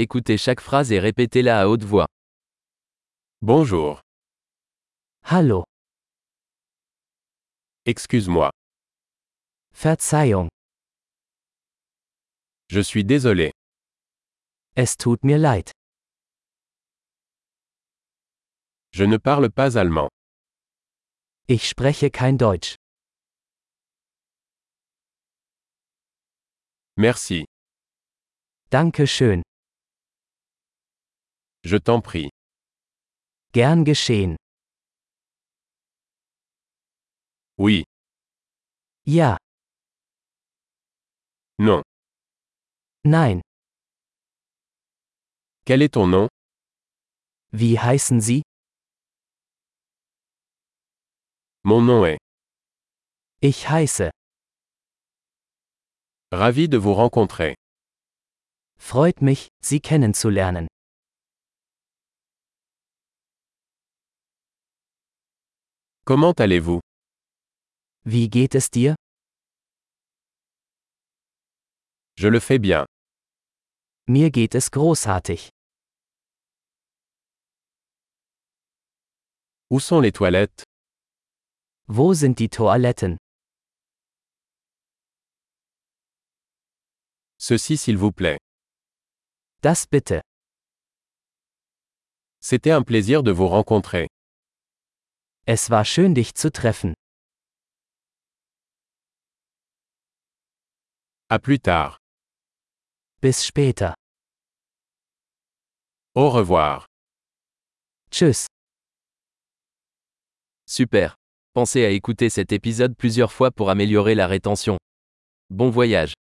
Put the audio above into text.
Écoutez chaque phrase et répétez-la à haute voix. Bonjour. Hallo, Excuse-moi. Verzeihung, Je suis désolé. es tut mir leid. Je ne parle pas allemand. Ich spreche kein Deutsch. Merci. Danke schön. Je t'en prie. Gern geschehen. Oui. Ja, Non. nein. Quel est ton nom Wie heißen Sie? Mon nom est. Ich heiße. Ravi de vous rencontrer. Freut mich, Sie kennenzulernen. Comment allez-vous? Wie geht es dir? Je le fais bien. Mir geht es großartig. Où sont les toilettes? Wo sind die Toiletten? Ceci s'il vous plaît. Das bitte. C'était un plaisir de vous rencontrer. Es war schön dich zu treffen. À plus tard. Bis später. Au revoir. Tschüss. Super. Pensez à écouter cet épisode plusieurs fois pour améliorer la rétention. Bon voyage.